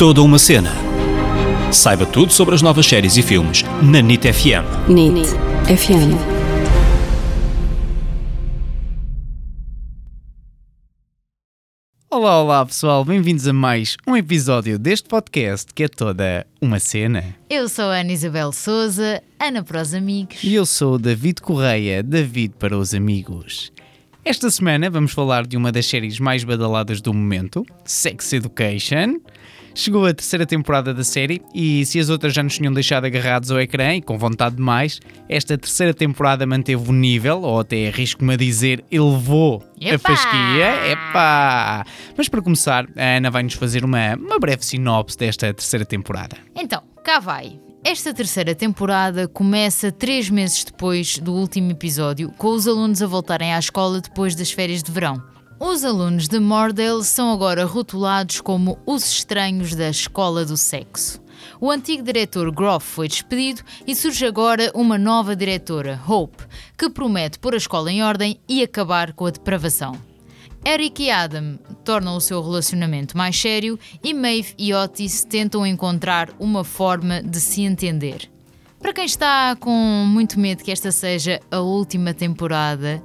Toda uma cena. Saiba tudo sobre as novas séries e filmes na NIT FM. NIT FM. Olá, olá pessoal, bem-vindos a mais um episódio deste podcast que é toda uma cena. Eu sou a Ana Isabel Souza, Ana para os amigos. E eu sou o David Correia, David para os amigos. Esta semana vamos falar de uma das séries mais badaladas do momento, Sex Education. Chegou a terceira temporada da série e se as outras já nos tinham deixado agarrados ao ecrã e com vontade de mais, esta terceira temporada manteve o nível, ou até arrisco-me a dizer, elevou a Epá! fasquia. Epá! Mas para começar, a Ana vai-nos fazer uma, uma breve sinopse desta terceira temporada. Então, cá vai. Esta terceira temporada começa três meses depois do último episódio, com os alunos a voltarem à escola depois das férias de verão. Os alunos de Mordale são agora rotulados como os estranhos da escola do sexo. O antigo diretor Groff foi despedido e surge agora uma nova diretora, Hope, que promete pôr a escola em ordem e acabar com a depravação. Eric e Adam tornam o seu relacionamento mais sério e Maeve e Otis tentam encontrar uma forma de se entender. Para quem está com muito medo que esta seja a última temporada,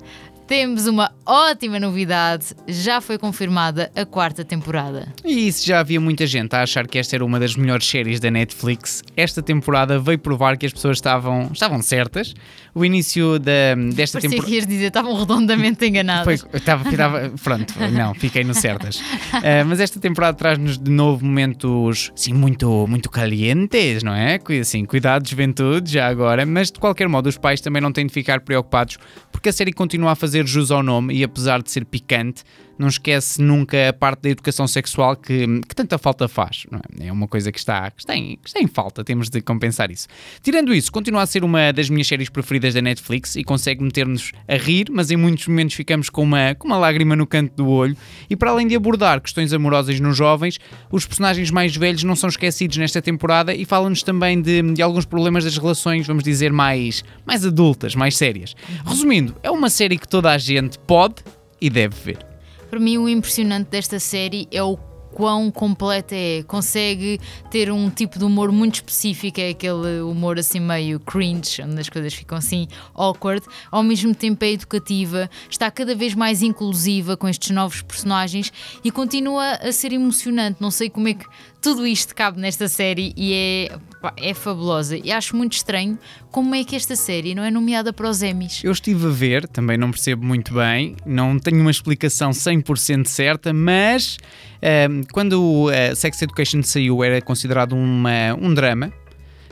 temos uma ótima novidade: já foi confirmada a quarta temporada. E isso já havia muita gente a achar que esta era uma das melhores séries da Netflix. Esta temporada veio provar que as pessoas estavam, estavam certas. O início da, desta temporada. que ias dizer, estavam redondamente enganados. Foi, estava, estava, pronto, não, fiquei no certas. Ah, mas esta temporada traz-nos de novo momentos assim, muito, muito calientes, não é? Assim, cuidado, juventude, já agora. Mas de qualquer modo, os pais também não têm de ficar preocupados porque a série continua a fazer jus ao nome e apesar de ser picante, não esquece nunca a parte da educação sexual que, que tanta falta faz. é? É uma coisa que está, que, está em, que está em falta, temos de compensar isso. Tirando isso, continua a ser uma das minhas séries preferidas da Netflix e consegue meter-nos a rir, mas em muitos momentos ficamos com uma, com uma lágrima no canto do olho. E para além de abordar questões amorosas nos jovens, os personagens mais velhos não são esquecidos nesta temporada e falam-nos também de, de alguns problemas das relações, vamos dizer, mais, mais adultas, mais sérias. Resumindo, é uma série que toda a gente pode e deve ver. Para mim, o impressionante desta série é o quão completa é. Consegue ter um tipo de humor muito específico, é aquele humor assim meio cringe, onde as coisas ficam assim awkward. Ao mesmo tempo é educativa, está cada vez mais inclusiva com estes novos personagens e continua a ser emocionante. Não sei como é que tudo isto cabe nesta série e é, é fabulosa. E acho muito estranho como é que esta série não é nomeada para os Emmys. Eu estive a ver, também não percebo muito bem, não tenho uma explicação 100% certa, mas ehm, quando o eh, Sex Education saiu era considerado uma, um drama.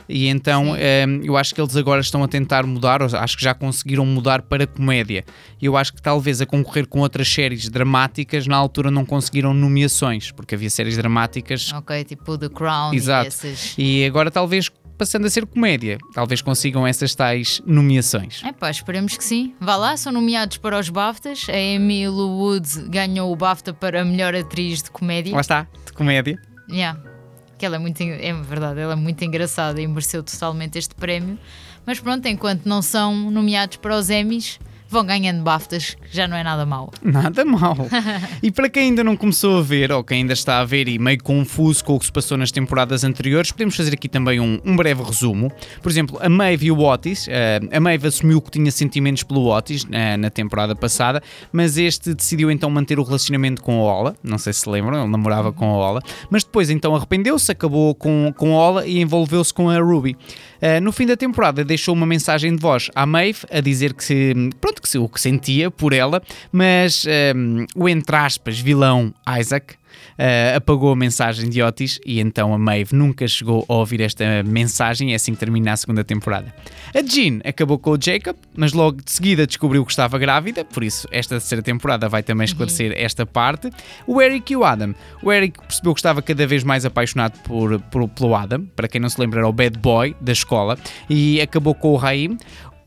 E então Sim. ehm, eu acho que eles agora estão a tentar mudar, acho que já conseguiram mudar para comédia. E eu acho que talvez a concorrer com outras séries dramáticas, na altura não conseguiram nomeações, porque havia séries dramáticas Ok, tipo The Crown Exato. e essas. e agora talvez passando a ser comédia, talvez consigam essas tais nomeações. É pá, esperemos que sim. Vá lá, são nomeados para os BAFTAs. A Emily Woods ganhou o BAFTA para a melhor atriz de comédia. Lá está, de comédia. Yeah. Que ela é muito, é verdade, ela é muito engraçada e mereceu totalmente este prémio. Mas pronto, enquanto não são nomeados para os Emmys, vão ganhando BAFTAs, que já não é nada mau. Nada mal. e para quem ainda não começou a ver, ou quem ainda está a ver e meio confuso com o que se passou nas temporadas anteriores, podemos fazer aqui também um, um breve resumo. Por exemplo, a Maeve e o Otis. eh, a Maeve assumiu que tinha sentimentos pelo Otis eh, na temporada passada, mas este decidiu então manter o relacionamento com a Ola. Não sei se lembram, ele namorava com a Ola. Mas depois então arrependeu-se, acabou com, com a Ola e envolveu-se com a Ruby. Eh, no fim da temporada deixou uma mensagem de voz à Maeve a dizer que se, pronto, que se, o que sentia por ela, mas ehm, o entre aspas vilão Isaac eh, apagou a mensagem de Otis e então a Maeve nunca chegou a ouvir esta mensagem, é assim que termina a segunda temporada. A Jean acabou com o Jacob, mas logo de seguida descobriu que estava grávida, por isso esta terceira temporada vai também esclarecer esta parte. O Eric e o Adam. O Eric percebeu que estava cada vez mais apaixonado por, por- pelo Adam, para quem não se lembra era o bad boy da escola, e acabou com o Raim.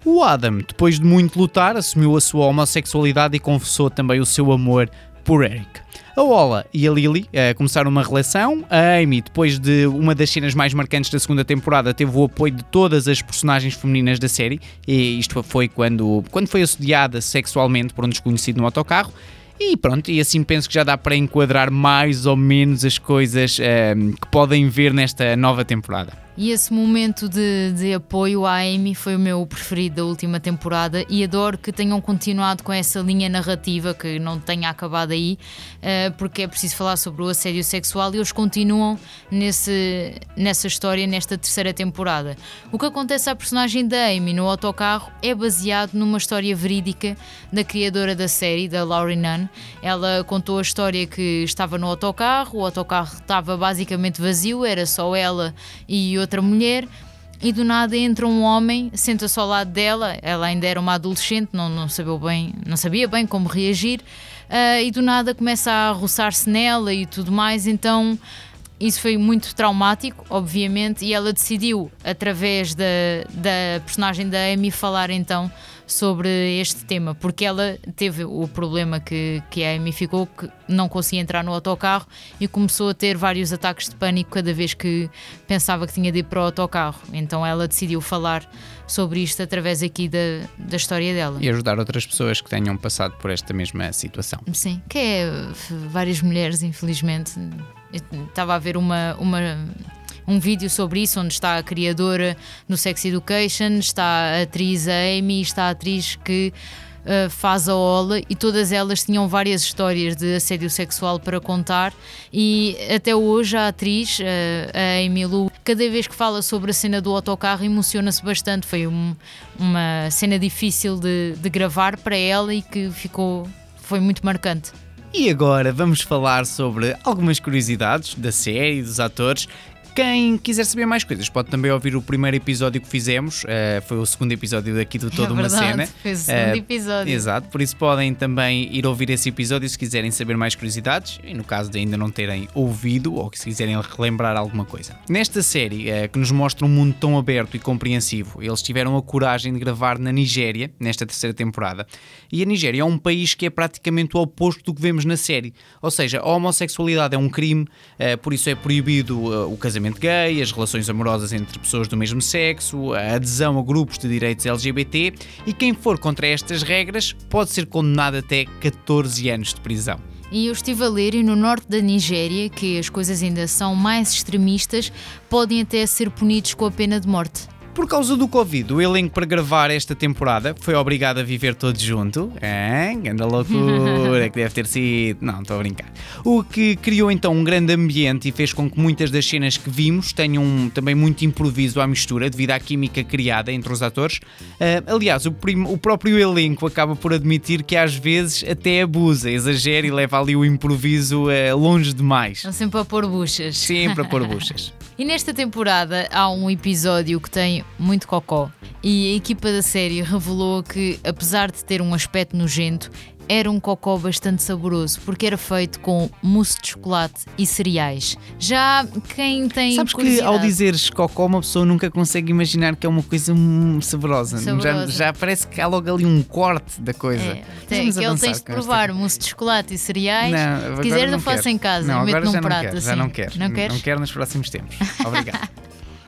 O Adam, depois de muito lutar, assumiu a sua homossexualidade e confessou também o seu amor por Eric. A Ola e a Lily eh, começaram uma relação. A Amy, depois de uma das cenas mais marcantes da segunda temporada, teve o apoio de todas as personagens femininas da série. E isto foi quando, quando foi assediada sexualmente por um desconhecido no autocarro. E pronto, e assim penso que já dá para enquadrar mais ou menos as coisas ehm, que podem ver nesta nova temporada. E esse momento de, de, apoio à Amy foi o meu preferido da última temporada e adoro que tenham continuado com essa linha narrativa, que não tenha acabado aí, uh, porque é preciso falar sobre o assédio sexual e eles continuam nesse, nessa história nesta terceira temporada. O que acontece à personagem da Amy no autocarro é baseado numa história verídica da criadora da série, da Laurie Nunn. Ela contou a história que estava no autocarro, o autocarro estava basicamente vazio, era só ela e outra mulher e do nada entra um homem, senta-se ao lado dela, ela ainda era uma adolescente, não, não, sabia, bem, não sabia bem como reagir, uh, e do nada começa a roçar-se nela e tudo mais, então isso foi muito traumático, obviamente, e ela decidiu, através da, da personagem da Amy, falar então sobre este tema, porque ela teve o problema que, que a Amy ficou, que não conseguia entrar no autocarro e começou a ter vários ataques de pânico cada vez que pensava que tinha de ir para o autocarro. Então ela decidiu falar sobre isto através aqui da, da história dela. E ajudar outras pessoas que tenham passado por esta mesma situação. Sim, que é várias mulheres, infelizmente. estava a ver uma, uma um vídeo sobre isso, onde está a criadora no Sex Education, está a atriz Amy, está a atriz que uh, faz a Ola e todas elas tinham várias histórias de assédio sexual para contar e até hoje a atriz, uh, a Amy Lou, cada vez que fala sobre a cena do autocarro emociona-se bastante. Foi um, uma cena difícil de, de gravar para ela e que ficou foi muito marcante. E agora vamos falar sobre algumas curiosidades da série, dos atores quem quiser saber mais coisas, pode também ouvir o primeiro episódio que fizemos. Uh, foi o segundo episódio daqui do Toda é uma Cena. Foi o segundo uh, episódio. Exato, por isso podem também ir ouvir esse episódio se quiserem saber mais curiosidades e no caso de ainda não terem ouvido ou que se quiserem relembrar alguma coisa. Nesta série, uh, que nos mostra um mundo tão aberto e compreensivo, eles tiveram a coragem de gravar na Nigéria, nesta terceira temporada. E a Nigéria é um país que é praticamente o oposto do que vemos na série. Ou seja, a homossexualidade é um crime, por isso é proibido o casamento gay, as relações amorosas entre pessoas do mesmo sexo, a adesão a grupos de direitos LGBT e quem for contra estas regras pode ser condenado até 14 anos de prisão. E eu estive a ler, e no norte da Nigéria, que as coisas ainda são mais extremistas, podem até ser punidos com a pena de morte. Por causa do Covid, o elenco para gravar esta temporada foi obrigado a viver todos junto. Hein? Anda loucura que deve ter sido. Não, estou a brincar. O que criou então um grande ambiente e fez com que muitas das cenas que vimos tenham também muito improviso à mistura, devido à química criada entre os atores. Uh, aliás, o, o, próprio elenco acaba por admitir que às vezes até abusa, exagera e leva ali o improviso uh, longe demais. Estão sempre a pôr buchas. Sempre a pôr buchas. e nesta temporada há um episódio que tem muito cocó. E a equipa da série revelou que, apesar de ter um aspecto nojento, era um cocó bastante saboroso, porque era feito com mousse de chocolate e cereais. Já quem tem. Sabes que ao dizeres cocó, uma pessoa nunca consegue imaginar que é uma coisa saborosa. saborosa. Já, já, parece que há logo ali um corte da coisa. É, tem, que ele tens de provar mousse de chocolate e cereais. Não, Se quiser, eu faço em casa. Não, agora num já prato, não quero, assim. já não quero. Não, queres? não quero nos próximos tempos. Obrigado.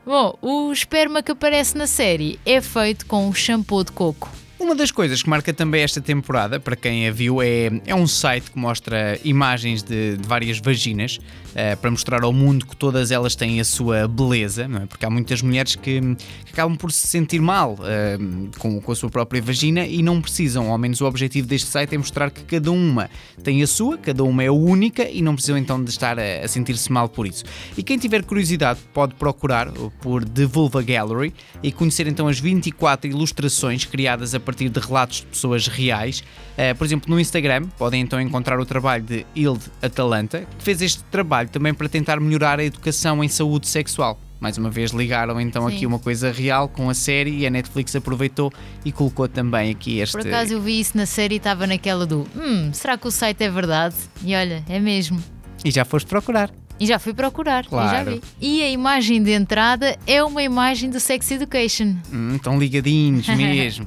Bom, o esperma que aparece na série é feito com shampoo de coco. Uma das coisas que marca também esta temporada, para quem a viu, é, é um site que mostra imagens de, de várias vaginas uh, para mostrar ao mundo que todas elas têm a sua beleza, é? porque há muitas mulheres que, que acabam por se sentir mal uh, com, com a sua própria vagina e não precisam, ao menos o objetivo deste site é mostrar que cada uma tem a sua, cada uma é única e não precisam então de estar a, a sentir-se mal por isso. E quem tiver curiosidade pode procurar por The Vulva Gallery e conhecer então as 24 ilustrações criadas a partir de relatos de pessoas reais. Uh, por exemplo, no Instagram podem então encontrar o trabalho de Hilde Atalanta, que fez este trabalho também para tentar melhorar a educação em saúde sexual. Mais uma vez ligaram então Sim. aqui uma coisa real com a série e a Netflix aproveitou e colocou também aqui este. Por acaso eu vi isso na série e estava naquela do hum, será que o site é verdade? E olha, é mesmo. E já foste procurar. E já fui procurar, claro. e já vi. E a imagem de entrada é uma imagem do Sex Education. Hum, estão ligadinhos mesmo.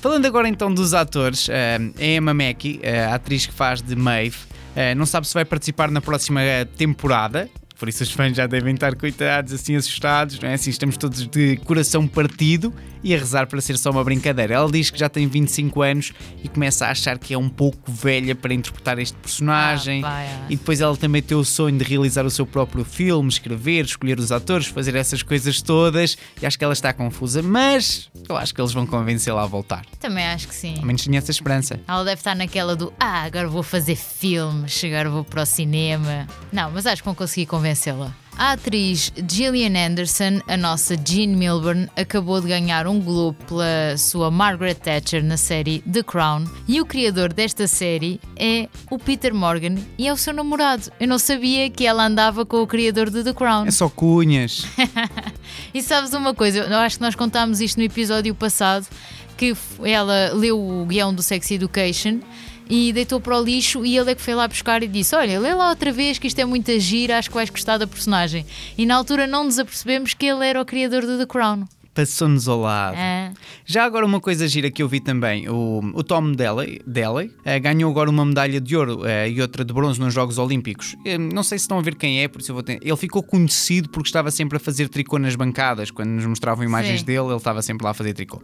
Falando agora então dos atores, uh, a Emma Mackey, uh, a atriz que faz de Maeve, uh, não sabe se vai participar na próxima temporada. Por isso os fãs já devem estar coitados, assim assustados, não é? Assim, estamos todos de coração partido e a rezar para ser só uma brincadeira. Ela diz que já tem 25 anos e começa a achar que é um pouco velha para interpretar este personagem. Ah, ah. e depois ela também tem o sonho de realizar o seu próprio filme, escrever, escolher os atores, fazer essas coisas todas. E acho que ela está confusa, mas eu acho que eles vão convencê-la a voltar. Também acho que sim. Ao menos tinha essa esperança. Ela deve estar naquela do Ah, agora vou fazer filmes, agora vou para o cinema. Não, mas acho que vão conseguir convencê-la. A atriz Gillian Anderson, a nossa Jean Milburn, acabou de ganhar um Globo pela sua Margaret Thatcher na série The Crown e o criador desta série é o Peter Morgan e é o seu namorado. Eu não sabia que ela andava com o criador de The Crown. É só cunhas. E sabes uma coisa, eu acho que nós contámos isto no episódio passado, que ela leu o guião do Sex Education e deitou para o lixo e ele é que foi lá buscar e disse: Olha, lê lá outra vez que isto é muita gira, acho que vais gostar da personagem. E na altura não nos apercebemos que ele era o criador de The Crown. Passou-nos ao lado. Ah, Já agora uma coisa gira que eu vi também, o, o Tom Daly eh, ganhou agora uma medalha de ouro eh, e outra de bronze nos Jogos Olímpicos. Eh, não sei se estão a ver quem é, por isso eu vou ter... Ele ficou conhecido porque estava sempre a fazer tricô nas bancadas. Quando nos mostravam imagens Sim. dele, ele estava sempre lá a fazer tricô.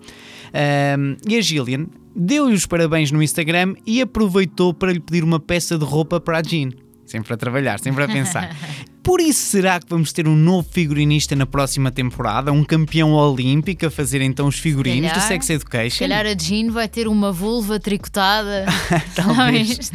Ahm, e a Gillian deu-lhe os parabéns no Instagram e aproveitou para lhe pedir uma peça de roupa para a Jean. Sempre a trabalhar, sempre a pensar. Por isso, será que vamos ter um novo figurinista na próxima temporada? Um campeão olímpico a fazer então os figurinos do calhar- Sex Education? se calhar a Jean vai ter uma vulva tricotada. Talvez.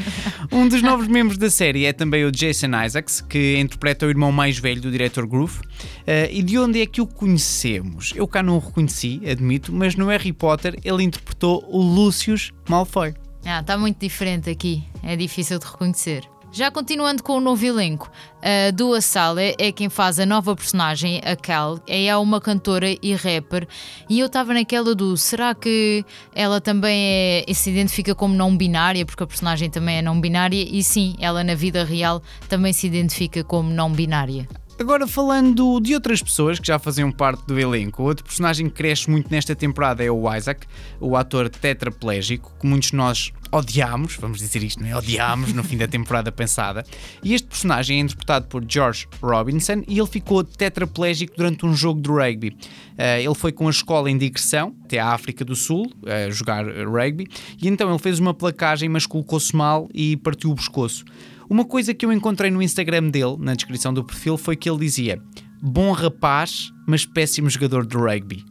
Um dos novos membros da série é também o Jason Isaacs, que interpreta o irmão mais velho do diretor Groove. Eh, e de onde é que o conhecemos? Eu cá não o reconheci, admito, mas no Harry Potter ele interpretou o Lucius Malfoy. Ah, está muito diferente aqui. É difícil de reconhecer. Já continuando com o novo elenco, a Dua Saleh é quem faz a nova personagem, a Cal. É uma cantora e rapper. E eu estava naquela do será que ela também é, se identifica como não binária, porque a personagem também é não binária? E sim, ela na vida real também se identifica como não binária. Agora falando de outras pessoas que já faziam parte do elenco, outro personagem que cresce muito nesta temporada é o Isaac, o ator tetraplégico, que muitos de nós odiámos, vamos dizer isto, não é? Odiámos no fim da temporada passada. E este personagem é interpretado por George Robinson e ele ficou tetraplégico durante um jogo de rugby. Eh, ele foi com a escola em digressão até à África do Sul a jogar rugby e então ele fez uma placagem, mas colocou-se mal e partiu o pescoço. Uma coisa que eu encontrei no Instagram dele, na descrição do perfil, foi que ele dizia: Bom rapaz, mas péssimo jogador de rugby.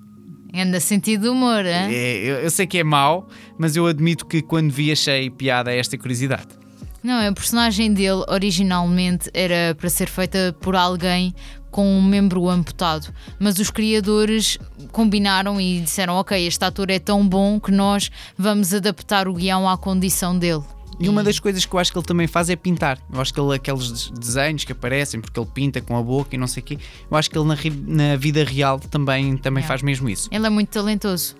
Anda sentido de humor, hein? É, eu, eu sei que é mau, mas eu admito que quando vi achei piada a esta curiosidade. Não, a personagem dele originalmente era para ser feita por alguém com um membro amputado, mas os criadores combinaram e disseram: Ok, este ator é tão bom que nós vamos adaptar o guião à condição dele. E uma das coisas que eu acho que ele também faz é pintar. Eu acho que ele, aqueles des- desenhos que aparecem, porque ele pinta com a boca e não sei o quê, eu acho que ele na, na vida real também, também Yeah. faz mesmo isso. Ele é muito talentoso.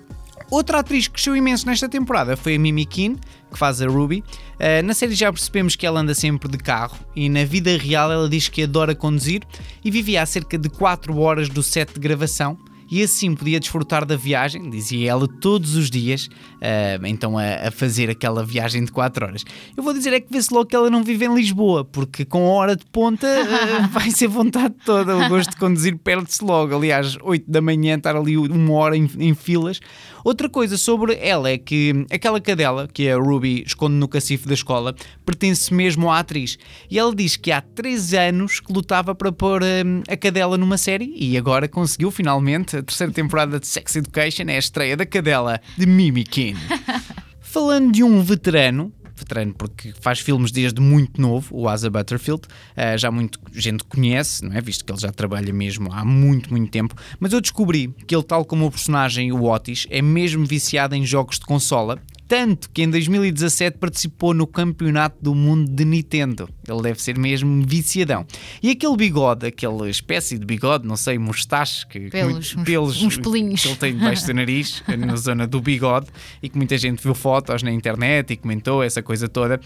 Outra atriz que cresceu imenso nesta temporada foi a Mimi Keane, que faz a Ruby. Uh, na série já percebemos que ela anda sempre de carro e na vida real ela diz que adora conduzir e vivia a cerca de 4 horas do set de gravação. E assim podia desfrutar da viagem, dizia ela, todos os dias, uh, então a, a fazer aquela viagem de 4 horas. Eu vou dizer é que vê-se logo que ela não vive em Lisboa, porque com a hora de ponta uh, vai ser vontade toda. O gosto de conduzir perde-se logo. Aliás, 8 da manhã estar ali uma hora em, em filas. Outra coisa sobre ela é que aquela cadela que a Ruby esconde no cacifo da escola pertence mesmo à atriz. E ela diz que há 3 anos que lutava para pôr hum, a cadela numa série e agora conseguiu finalmente. A terceira temporada de Sex Education é a estreia da cadela de Mimi Falando de um veterano, veterano porque faz filmes desde muito novo, o Asa Butterfield, eh, já muita gente conhece, não é? Visto que ele já trabalha mesmo há muito, muito tempo. Mas eu descobri que ele, tal como o personagem o Otis, é mesmo viciado em jogos de consola. Tanto que em 2017 participou no Campeonato do Mundo de Nintendo. Ele deve ser mesmo viciadão. E aquele bigode, aquela espécie de bigode, não sei, mustache, que, Pelos, uns- pelos uns pelinhos. que ele tem debaixo do nariz, na zona do bigode, e que muita gente viu fotos na internet e comentou essa coisa toda.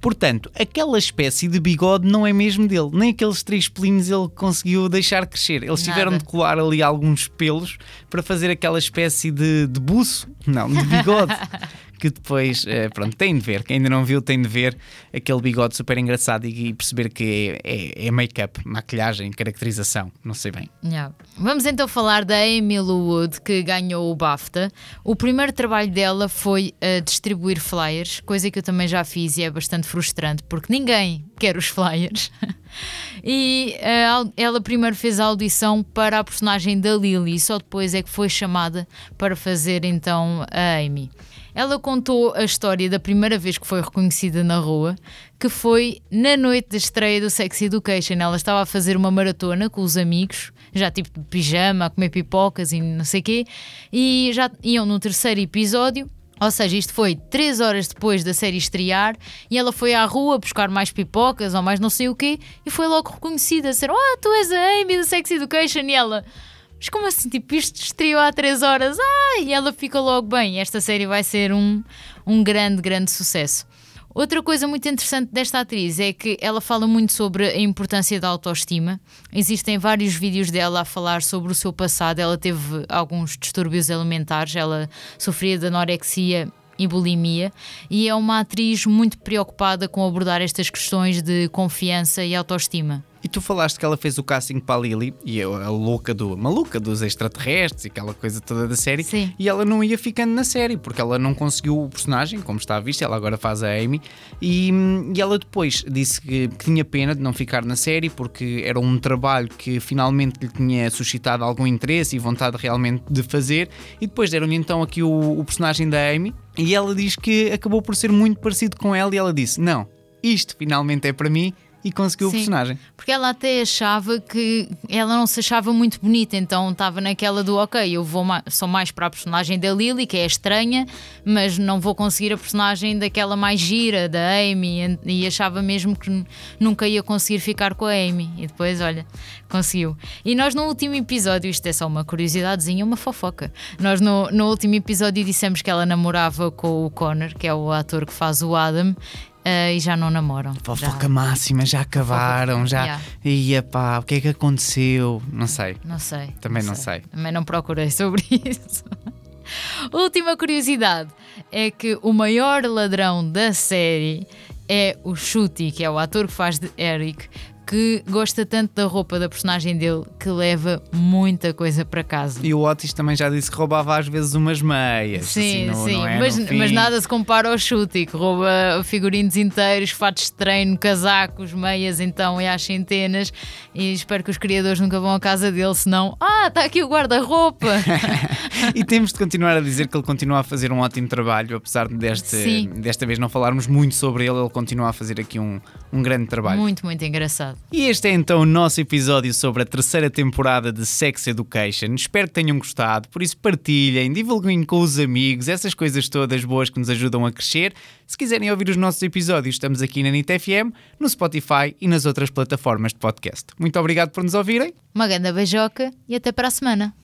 Portanto, aquela espécie de bigode não é mesmo dele, nem aqueles três pelinhos ele conseguiu deixar crescer. Eles Nada. tiveram de colar ali alguns pelos para fazer aquela espécie de, de buço, não, de bigode. que depois, uh, pronto, tem de ver. Quem ainda não viu, tem de ver aquele bigode super engraçado e, perceber que é, é, é make-up, maquilhagem, caracterização, não sei bem. Yeah. Vamos então falar da Amy Wood, que ganhou o BAFTA. O primeiro trabalho dela foi uh, distribuir flyers, coisa que eu também já fiz e é bastante frustrante, porque ninguém quer os flyers. e uh, ela primeiro fez a audição para a personagem da Lily, e só depois é que foi chamada para fazer então a Amy. Ela contou a história da primeira vez que foi reconhecida na rua, que foi na noite da estreia do Sex Education. Ela estava a fazer uma maratona com os amigos, já tipo de pijama, a comer pipocas e não sei quê, e já iam no terceiro episódio. Ou seja, isto foi três horas depois da série estrear e ela foi à rua buscar mais pipocas ou mais não sei o quê e foi logo reconhecida. Disseram, ah, tu és a Amy do Sex Education e ela... Mas como assim? Tipo, isto estreou há três horas. Ah, e ela fica logo bem. Esta série vai ser um, um grande, grande sucesso. Outra coisa muito interessante desta atriz é que ela fala muito sobre a importância da autoestima. Existem vários vídeos dela a falar sobre o seu passado. Ela teve alguns distúrbios alimentares, ela sofria de anorexia e bulimia, e é uma atriz muito preocupada com abordar estas questões de confiança e autoestima. E tu falaste que ela fez o casting para a Lily e a louca do maluca dos extraterrestres e aquela coisa toda da série. Sim. E ela não ia ficando na série porque ela não conseguiu o personagem, como está visto. Ela agora faz a Amy. E, e ela depois disse que, que, tinha pena de não ficar na série porque era um trabalho que finalmente lhe tinha suscitado algum interesse e vontade realmente de fazer. E depois deram-lhe então aqui o, o personagem da Amy. E ela diz que acabou por ser muito parecido com ela. E ela disse: Não, isto finalmente é para mim e conseguiu Sim, o personagem. Porque ela até achava que ela não se achava muito bonita, então estava naquela do ok, eu vou mais, só mais para a personagem da Lily, que é estranha, mas não vou conseguir a personagem daquela mais gira, da Amy, e achava mesmo que nunca ia conseguir ficar com a Amy. E depois, olha, conseguiu. E nós no último episódio, isto é só uma curiosidadezinha, uma fofoca. Nós no, no último episódio dissemos que ela namorava com o Connor, que é o ator que faz o Adam, Uh, e já não namoram. Fofoca já... máxima, já acabaram, já. Yeah. Ia pá, o que é que aconteceu? Não sei. Não sei. Também não, não sei. sei. Também não procurei sobre isso. Última curiosidade é que o maior ladrão da série é o Shuti, que é o ator que faz de Eric, que gosta tanto da roupa da personagem dele que leva muita coisa para casa. E o Otis também já disse que roubava às vezes umas meias. Sim, assim, sim, não é mas, mas, nada se compara ao chute, que rouba figurinos inteiros, fatos de treino, casacos, meias, então é às centenas. E espero que os criadores nunca vão à casa dele, senão, ah, está aqui o guarda-roupa. e temos de continuar a dizer que ele continua a fazer um ótimo trabalho, apesar de deste, desta vez não falarmos muito sobre ele, ele continua a fazer aqui um, um grande trabalho. Muito, muito engraçado. E este é então o nosso episódio sobre a terceira temporada de Sex Education. Espero que tenham gostado, por isso partilhem, divulguem com os amigos, essas coisas todas boas que nos ajudam a crescer. Se quiserem ouvir os nossos episódios, estamos aqui na NIT FM, no Spotify e nas outras plataformas de podcast. Muito obrigado por nos ouvirem. Uma grande beijoca e até para a semana.